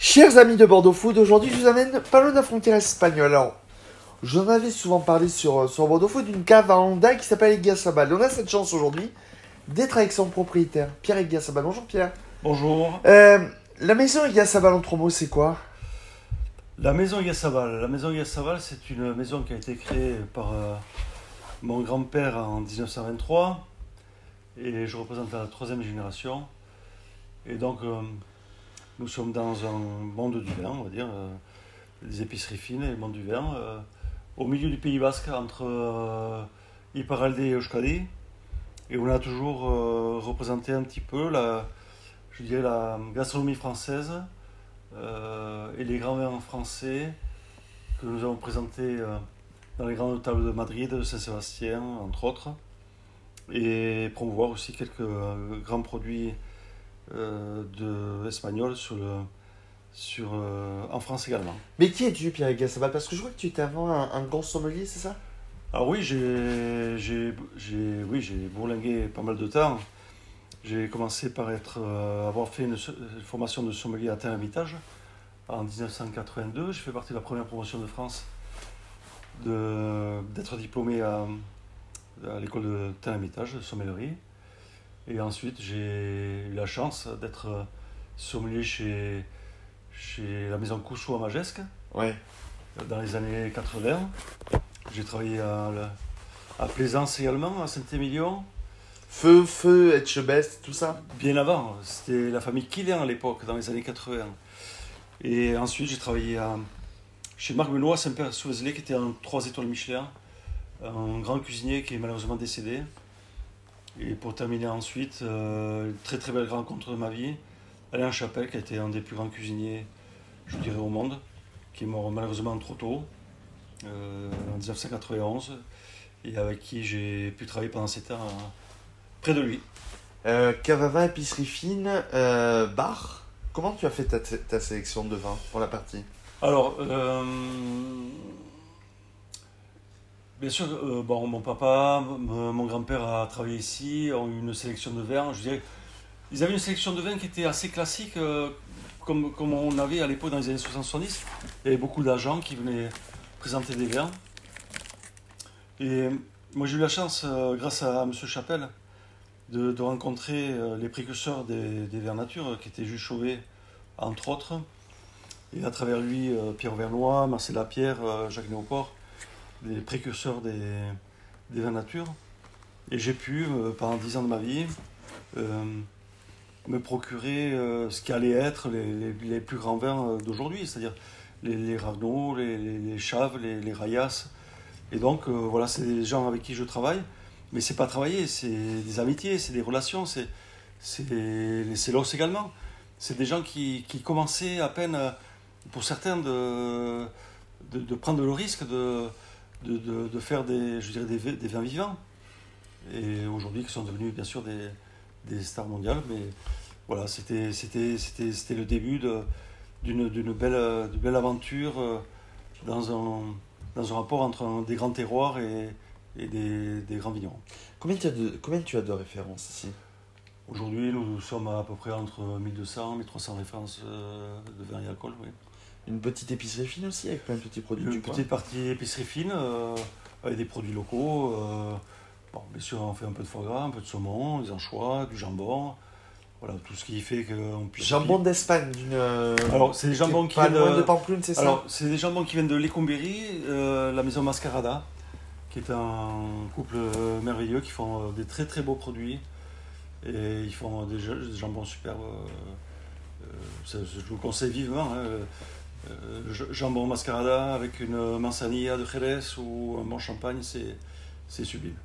Chers amis de Bordeaux Food, aujourd'hui je vous amène de la frontière espagnole. Alors, j'en avais souvent parlé sur, sur Bordeaux Food d'une cave à Honda qui s'appelle Eguiasabal. On a cette chance aujourd'hui d'être avec son propriétaire, Pierre Eguiasabal. Bonjour Pierre. Bonjour. Euh, la maison Eguiasabal en trois mots, c'est quoi? La maison Yassabal. La maison Yassabal, c'est une maison qui a été créée par euh, mon grand-père en 1923. Et je représente la troisième génération. Et donc, euh, nous sommes dans un monde du vin, on va dire, euh, des épiceries fines et monde du vin, euh, au milieu du Pays Basque, entre euh, Iparralde et Euskadi. Et on a toujours euh, représenté un petit peu la, je dirais, la gastronomie française euh, et les grands vins français que nous avons présentés euh, dans les grandes tables de Madrid, de Saint-Sébastien, entre autres, et promouvoir aussi quelques euh, grands produits euh, de espagnols sur le, sur, euh, en France également. Mais qui es-tu Pierre Eguiasabal Parce que je vois que tu étais avant un, un grand sommelier, c'est ça? Alors oui, j'ai j'ai- j'ai- oui, j'ai bourlingué pas mal de temps. J'ai commencé par être, euh, avoir fait une, formation de sommelier à Tel-Hermitage en 1982. J'ai fait partie de la première promotion de France de- d'être diplômé à, à l'école de Tel-Hermitage, de sommellerie. Et ensuite, j'ai eu la chance d'être euh, sommelier chez, chez la maison Couchot à Magesque Ouais. dans les années 80. J'ai travaillé à, à Plaisance également, à Saint-Émilion. Feu, feu, Etchebest, tout ça Bien avant, c'était la famille Killian à l'époque, dans les années 80. Et ensuite, j'ai travaillé à- chez Marc Benoît, Saint-Père sous qui était un 3 étoiles Michelin, un grand cuisinier qui est malheureusement décédé. Et pour terminer ensuite, euh, une très très belle rencontre de ma vie, Alain Chapelle, qui a été un des plus grands cuisiniers, je dirais, au monde, qui est mort malheureusement trop tôt, euh, en 1991, et avec qui j'ai pu travailler pendant 7 ans euh, près de lui. euh, Cave à vin, épicerie fine, euh, bar. Comment tu as fait ta, ta sélection de vin pour la partie? Alors, euh, bien sûr, euh, bon, mon papa, m- mon grand-père a travaillé ici, ont eu une sélection de vins. Je ils avaient une sélection de vins qui était assez classique, euh, comme, comme on avait à l'époque dans les années 70. Il y avait beaucoup d'agents qui venaient présenter des vins. Et moi, j'ai eu la chance, euh, grâce à M. Chapelle, de, de rencontrer euh, les précurseurs des, des vins nature, euh, qui étaient Jules Chauvet, entre autres. Et à travers lui, euh, Pierre Vernois, Marcel Lapierre, euh, Jacques Néoport, des précurseurs des, des vins nature. Et j'ai pu, euh, pendant dix ans de ma vie, euh, me procurer euh, ce qui allait être les, les- plus grands vins d'aujourd'hui, c'est-à-dire les, les les, les, Chaves, les, les Rayas. Et donc, voilà, c'est des gens avec qui je travaille. Mais c'est pas travailler, c'est des amitiés, c'est des relations, c'est les Célos également. C'est des gens qui, qui commençaient à peine, pour certains, de, de prendre le risque de, de, de, de faire des, je dirais des, vi- des vins vivants. Et aujourd'hui, qui sont devenus bien sûr des, des stars mondiales. Mais voilà, c'était le début d'une belle, euh, belle aventure euh, dans un, dans un rapport entre un- des grands terroirs et, et des, des grands vignerons. combien tu, as de, combien tu as de références ici? Aujourd'hui, nous sommes à peu près entre 1200 et 1300 références euh, de vin et alcool. Oui. Une petite épicerie fine aussi avec plein de petits produits Une du coin petite partie épicerie fine euh, avec des produits locaux. euh, bon, bien sûr, on fait un peu de foie gras, un peu de saumon, des anchois, du jambon. Voilà, tout ce qui fait qu'on puisse. Jambon d'Espagne d'une. euh, Alors, c'est des jambons qui pas viennent loin de- Pamplune, c'est ça Alors, c'est des jambons qui viennent de Lécombéry, euh, la maison Mascarada, qui est un couple merveilleux qui font des très très beaux produits. Et ils font des, ja- des jambons superbes. euh, je vous conseille vivement. hein, jambon Mascarada avec une manzanilla de Jerez ou un bon champagne, c'est sublime.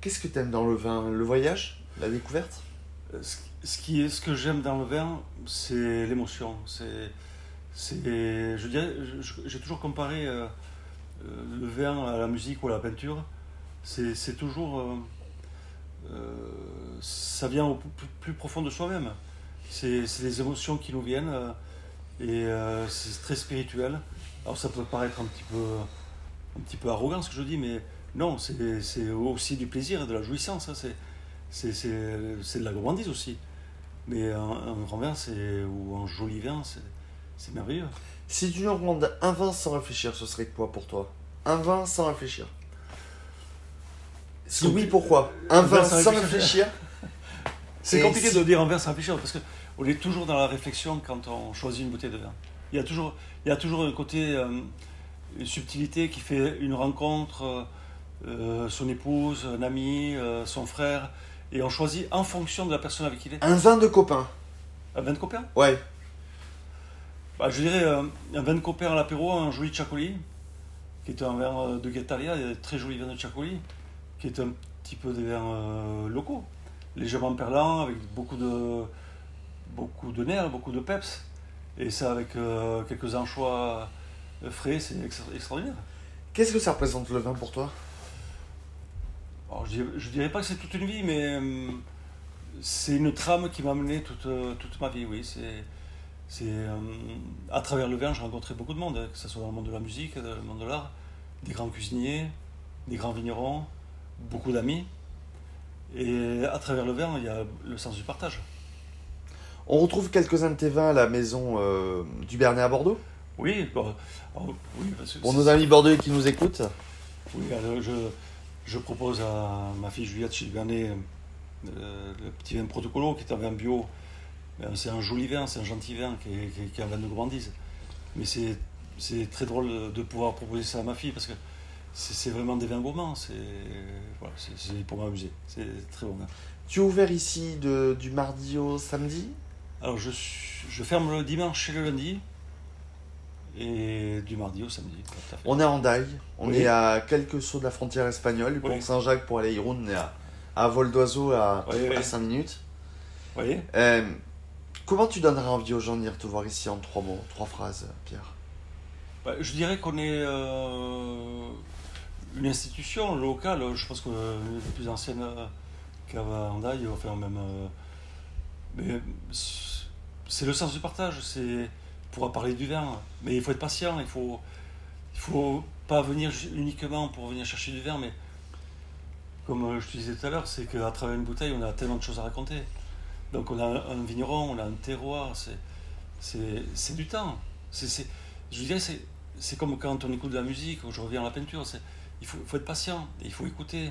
Qu'est-ce que tu aimes dans le vin? Le voyage? La découverte? Euh, Ce, ce qui est, ce que j'aime dans le vin, c'est l'émotion. C'est, c'est, je dirais, j'ai toujours comparé euh, euh, le vin à la musique ou à la peinture. C'est, toujours, euh, euh, ça vient au plus, plus profond de soi-même. C'est, les émotions qui nous viennent euh, et euh, c'est très spirituel. Alors ça peut paraître un petit peu, un petit peu arrogant ce que je dis, mais non, c'est, aussi du plaisir et de la jouissance. hein. C'est, de la gourmandise aussi. Mais un, un grand vin ou un joli vin, c'est, merveilleux. Si tu nous recommandes un vin sans réfléchir, ce serait quoi pour toi? Un vin sans réfléchir. Si oui, pourquoi? Un vin sans réfléchir. réfléchir? C'est compliqué si- de dire un verre sans réfléchir parce qu'on est toujours dans la réflexion quand on choisit une bouteille de vin. Il y a toujours, il y a toujours un côté, euh, une subtilité qui fait une rencontre, euh, son épouse, un ami, euh, son frère, et on choisit en fonction de la personne avec qui il est. Un vin de copain. Un vin de copain? Ouais. Bah, Je dirais un vin de copain à l'apéro, un joli Chacoli, qui est un vin de Guettalia, des très joli vin de Chacoli, qui est un petit peu des vins locaux, légèrement perlants, avec beaucoup de, beaucoup de nerfs, beaucoup de peps, et ça avec euh, quelques anchois euh, frais, c'est extra- extraordinaire. Qu'est-ce que ça représente le vin pour toi? Alors, je, dirais, je dirais pas que c'est toute une vie, mais euh, c'est une trame qui m'a mené toute, toute ma vie, oui. C'est, c'est, euh, à travers le vin, j'ai rencontré beaucoup de monde, hein, que ce soit dans le monde de la musique, dans le monde de l'art, des grands cuisiniers, des grands vignerons, beaucoup d'amis. Et à travers le vin, il y a le sens du partage. On retrouve quelques-uns de tes vins à la maison euh, du Bernet à Bordeaux? Oui, bon, alors, oui parce que Pour nos amis bordelais qui nous écoutent. Oui, alors je, je propose à ma fille Juliette chez Bernet euh, le petit vin protocolo qui est un vin bio. Euh, C'est un joli vin, c'est un gentil vin qui est, qui est- qui est un vin de gourmandise. Mais c'est c'est très drôle de pouvoir proposer ça à ma fille parce que c'est vraiment des vins gourmands. C'est voilà, pour m'amuser. C'est très bon. Tu es ouvert ici de, du mardi au samedi? Alors je, ferme le dimanche et le lundi et du mardi au samedi. On est en Daille, on Oui. est à quelques sauts de la frontière espagnole. Du Oui. Saint-Jacques pour aller à Irun, on est à, à vol d'oiseau à, Oui, oui. 5 minutes. Voyez Euh, comment tu donnerais envie aux gens de venir te voir ici en trois mots, trois phrases, Pierre? Bah, je dirais qu'on est euh, une institution locale, je pense que plus anciennes euh, qu'à Hendaye, enfin même. euh, mais c'est- le sens du partage, c'est pouvoir parler du vin. Mais il faut être patient, il faut, il faut pas venir uniquement pour venir chercher du vin, mais comme euh, je te disais tout à l'heure, c'est qu'à travers une bouteille, on a tellement de choses à raconter. Donc on a un, vigneron, on a un terroir, c'est, du temps. C'est, c'est- je dirais, c'est, comme quand on écoute de la musique, je reviens à la peinture, il faut, faut être patient, il faut écouter,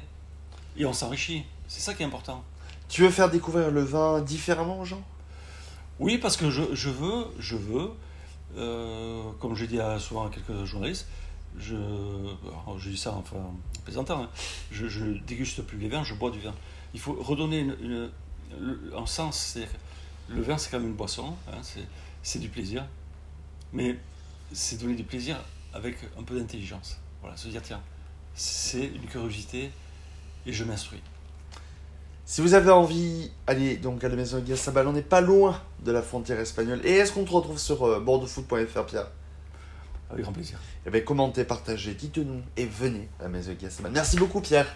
et on s'enrichit. C'est ça qui est important. Tu veux faire découvrir le vin différemment aux gens? Oui, parce que je, veux, je veux, euh, comme je dis à, souvent à quelques journalistes, je, dis ça enfin en plaisantant, hein, je, ne déguste plus les vins, je bois du vin. Il faut redonner une, un sens. Le vin, c'est quand même une boisson, hein, c'est du plaisir, mais c'est donner du plaisir avec un peu d'intelligence. Voilà, se dire, tiens, c'est une curiosité et je m'instruis. Si vous avez envie, allez donc à la maison de Sabal, on n'est pas loin de la frontière espagnole. Et est-ce qu'on te retrouve sur euh, bordeauxfoot.fr, Pierre? Avec grand plaisir. Eh bien, commentez, partagez, dites-nous et venez à la maison de Sabal. Merci beaucoup, Pierre.